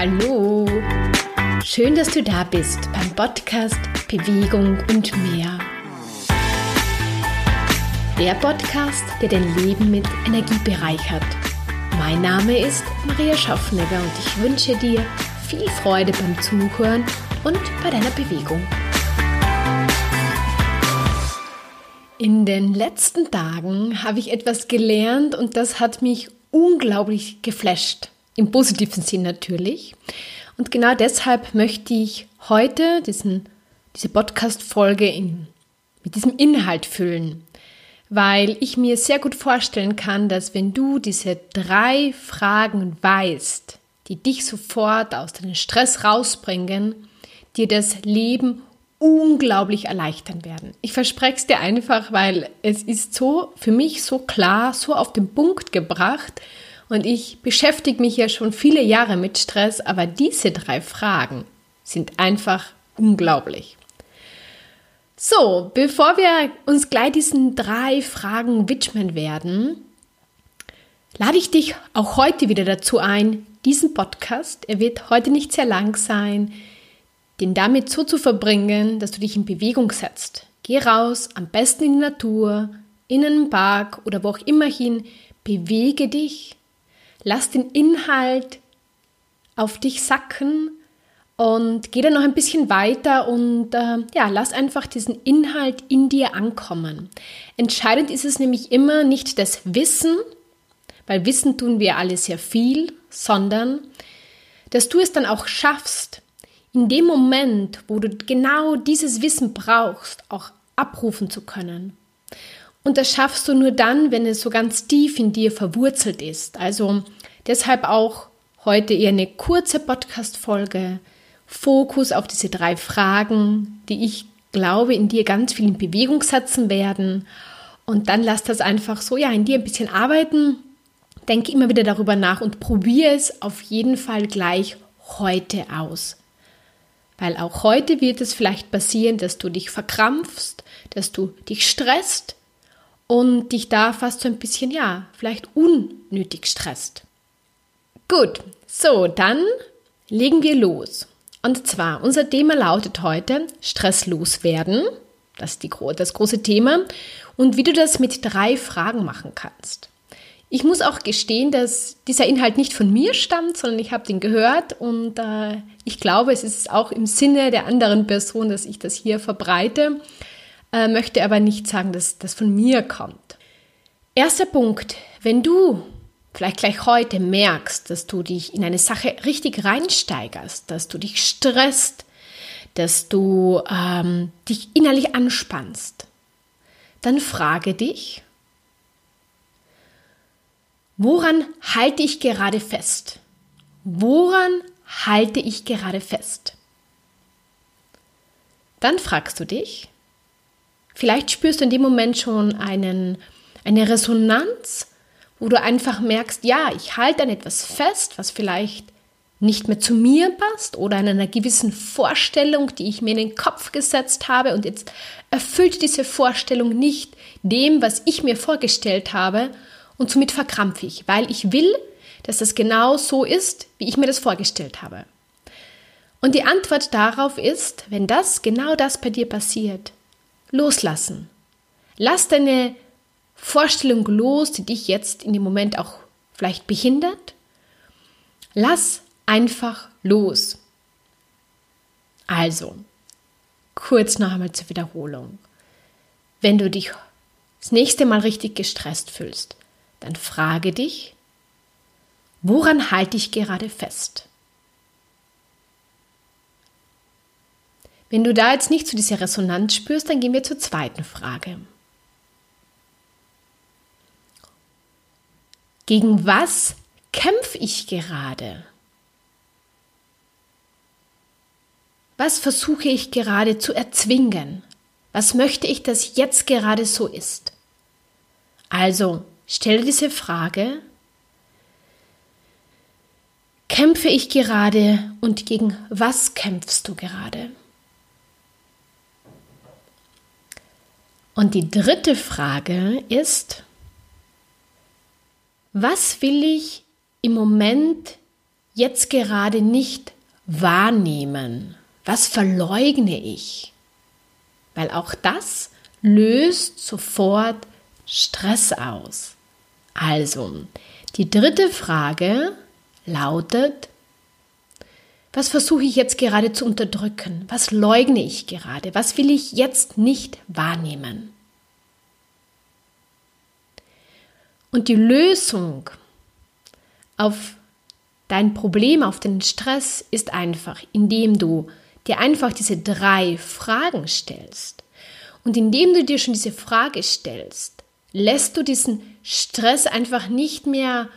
Hallo! Schön, dass du da bist beim Podcast Bewegung und mehr. Der Podcast, der dein Leben mit Energie bereichert. Mein Name ist Maria Schaffnegger und ich wünsche dir viel Freude beim Zuhören und bei deiner Bewegung. In den letzten Tagen habe ich etwas gelernt und das hat mich unglaublich geflasht. Im positiven Sinn natürlich. Und genau deshalb möchte ich heute diesen, diese Podcast-Folge mit diesem Inhalt füllen. Weil ich mir sehr gut vorstellen kann, dass wenn du diese drei Fragen weißt, die dich sofort aus deinem Stress rausbringen, dir das Leben unglaublich erleichtern werden. Ich verspreche es dir einfach, weil es ist so für mich so klar, so auf den Punkt gebracht und ich beschäftige mich ja schon viele Jahre mit Stress, aber diese drei Fragen sind einfach unglaublich. So, bevor wir uns gleich diesen drei Fragen widmen werden, lade ich dich auch heute wieder dazu ein, diesen Podcast, er wird heute nicht sehr lang sein, den damit so zu verbringen, dass du dich in Bewegung setzt. Geh raus, am besten in die Natur, in einen Park oder wo auch immer hin, bewege dich, lass den Inhalt auf dich sacken und geh dann noch ein bisschen weiter und äh, ja, lass einfach diesen Inhalt in dir ankommen. Entscheidend ist es nämlich immer nicht das Wissen, weil Wissen tun wir alle sehr viel, sondern dass du es dann auch schaffst, in dem Moment, wo du genau dieses Wissen brauchst, auch abrufen zu können. Und das schaffst du nur dann, wenn es so ganz tief in dir verwurzelt ist. Also deshalb auch heute eher eine kurze Podcast-Folge. Fokus auf diese drei Fragen, die ich glaube, in dir ganz viel in Bewegung setzen werden. Und dann lass das einfach so, ja, in dir ein bisschen arbeiten. Denke immer wieder darüber nach und probiere es auf jeden Fall gleich heute aus. Weil auch heute wird es vielleicht passieren, dass du dich verkrampfst, dass du dich stresst und dich da fast so ein bisschen, ja, vielleicht unnötig stresst. Gut, so, dann legen wir los. Und zwar, unser Thema lautet heute stresslos werden. Das ist die, das große Thema. Und wie du das mit drei Fragen machen kannst. Ich muss auch gestehen, dass dieser Inhalt nicht von mir stammt, sondern ich habe den gehört und äh, ich glaube, es ist auch im Sinne der anderen Person, dass ich das hier verbreite, äh, möchte aber nicht sagen, dass das von mir kommt. Erster Punkt, wenn du vielleicht gleich heute merkst, dass du dich in eine Sache richtig reinsteigerst, dass du dich stresst, dass du ähm, dich innerlich anspannst, dann frage dich, Woran halte ich gerade fest? Woran halte ich gerade fest? Dann fragst du dich, vielleicht spürst du in dem Moment schon einen, eine Resonanz, wo du einfach merkst, ja, ich halte an etwas fest, was vielleicht nicht mehr zu mir passt oder an einer gewissen Vorstellung, die ich mir in den Kopf gesetzt habe und jetzt erfüllt diese Vorstellung nicht dem, was ich mir vorgestellt habe und somit verkrampfe ich, weil ich will, dass das genau so ist, wie ich mir das vorgestellt habe. Und die Antwort darauf ist, wenn das genau das bei dir passiert, loslassen. Lass deine Vorstellung los, die dich jetzt in dem Moment auch vielleicht behindert. Lass einfach los. Also, kurz noch einmal zur Wiederholung. Wenn du dich das nächste Mal richtig gestresst fühlst, dann frage dich, woran halte ich gerade fest? Wenn du da jetzt nicht zu so dieser Resonanz spürst, dann gehen wir zur zweiten Frage. Gegen was kämpfe ich gerade? Was versuche ich gerade zu erzwingen? Was möchte ich, dass jetzt gerade so ist? Also, Stelle diese Frage, kämpfe ich gerade und gegen was kämpfst du gerade? Und die dritte Frage ist, was will ich im Moment jetzt gerade nicht wahrnehmen? Was verleugne ich? Weil auch das löst sofort Stress aus. Also, die dritte Frage lautet, was versuche ich jetzt gerade zu unterdrücken? Was leugne ich gerade? Was will ich jetzt nicht wahrnehmen? Und die Lösung auf dein Problem, auf den Stress ist einfach, indem du dir einfach diese drei Fragen stellst. Und indem du dir schon diese Frage stellst, lässt du diesen Stress einfach nicht mehr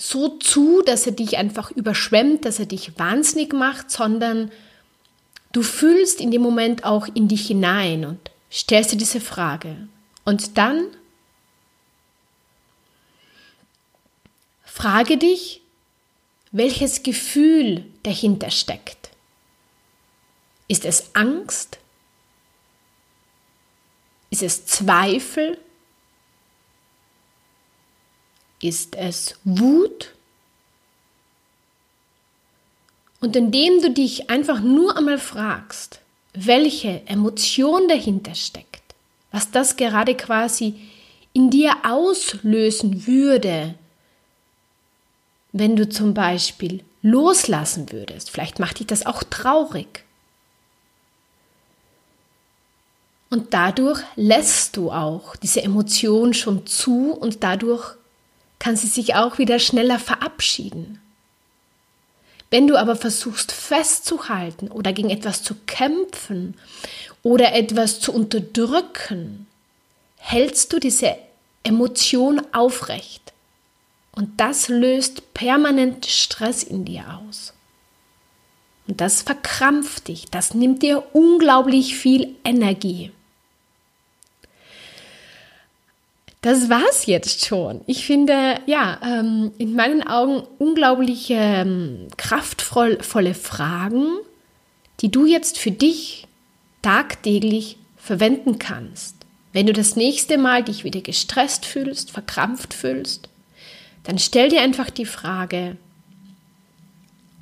so zu, dass er dich einfach überschwemmt, dass er dich wahnsinnig macht, sondern du fühlst in dem Moment auch in dich hinein und stellst dir diese Frage. Und dann frage dich, welches Gefühl dahinter steckt. Ist es Angst? Ist es Zweifel? Ist es Wut? Und indem du dich einfach nur einmal fragst, welche Emotion dahinter steckt, was das gerade quasi in dir auslösen würde, wenn du zum Beispiel loslassen würdest, vielleicht macht dich das auch traurig. Und dadurch lässt du auch diese Emotion schon zu und dadurch kann sie sich auch wieder schneller verabschieden. Wenn du aber versuchst festzuhalten oder gegen etwas zu kämpfen oder etwas zu unterdrücken, hältst du diese Emotion aufrecht. Und das löst permanent Stress in dir aus. Und das verkrampft dich, das nimmt dir unglaublich viel Energie. Das war's jetzt schon. Ich finde, ja, ähm, in meinen Augen unglaublich ähm, kraftvolle Fragen, die du jetzt für dich tagtäglich verwenden kannst. Wenn du das nächste Mal dich wieder gestresst fühlst, verkrampft fühlst, dann stell dir einfach die Frage,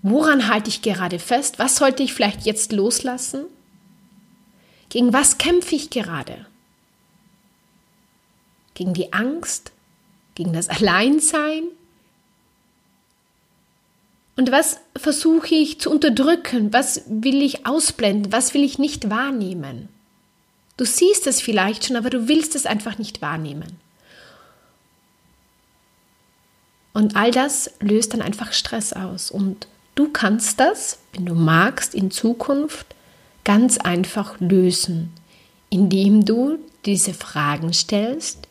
woran halte ich gerade fest? Was sollte ich vielleicht jetzt loslassen? Gegen was kämpfe ich gerade? Gegen die Angst, gegen das Alleinsein? Und was versuche ich zu unterdrücken? Was will ich ausblenden? Was will ich nicht wahrnehmen? Du siehst es vielleicht schon, aber du willst es einfach nicht wahrnehmen. Und all das löst dann einfach Stress aus. Und du kannst das, wenn du magst, in Zukunft ganz einfach lösen, indem du diese Fragen stellst,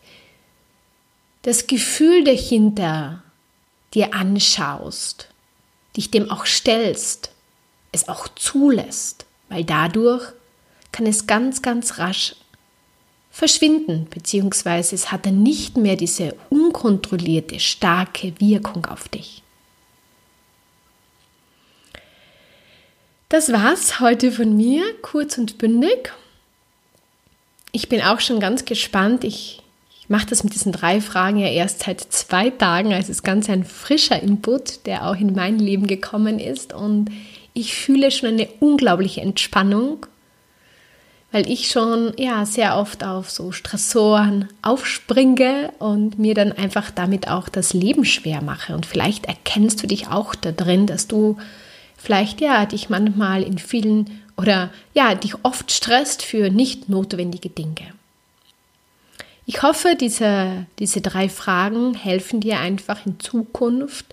das Gefühl dahinter dir anschaust, dich dem auch stellst, es auch zulässt, weil dadurch kann es ganz, ganz rasch verschwinden, beziehungsweise es hat dann nicht mehr diese unkontrollierte, starke Wirkung auf dich. Das war's heute von mir, kurz und bündig. Ich bin auch schon ganz gespannt. Ich ich mache das mit diesen drei Fragen ja erst seit zwei Tagen, also es ist ganz ein frischer Input, der auch in mein Leben gekommen ist. Und ich fühle schon eine unglaubliche Entspannung, weil ich schon ja sehr oft auf so Stressoren aufspringe und mir dann einfach damit auch das Leben schwer mache. Und vielleicht erkennst du dich auch da drin, dass du vielleicht ja dich manchmal in vielen oder ja dich oft stresst für nicht notwendige Dinge. Ich hoffe, diese, diese drei Fragen helfen dir einfach in Zukunft,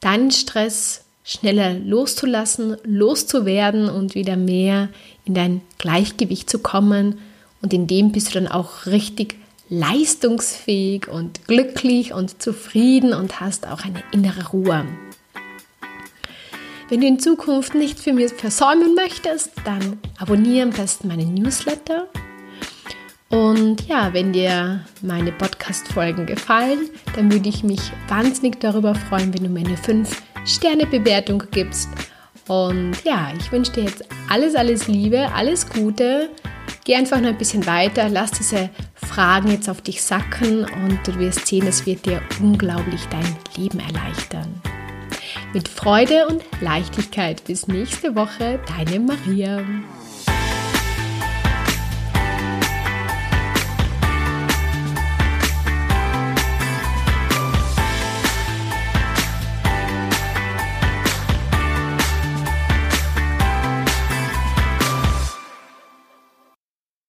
deinen Stress schneller loszulassen, loszuwerden und wieder mehr in dein Gleichgewicht zu kommen. Und in dem bist du dann auch richtig leistungsfähig und glücklich und zufrieden und hast auch eine innere Ruhe. Wenn du in Zukunft nicht für mich versäumen möchtest, dann abonniere am besten meinen Newsletter und ja, wenn dir meine Podcast-Folgen gefallen, dann würde ich mich wahnsinnig darüber freuen, wenn du mir eine 5-Sterne-Bewertung gibst. Und ja, ich wünsche dir jetzt alles, alles Liebe, alles Gute. Geh einfach noch ein bisschen weiter, lass diese Fragen jetzt auf dich sacken und du wirst sehen, es wird dir unglaublich dein Leben erleichtern. Mit Freude und Leichtigkeit. Bis nächste Woche, deine Maria.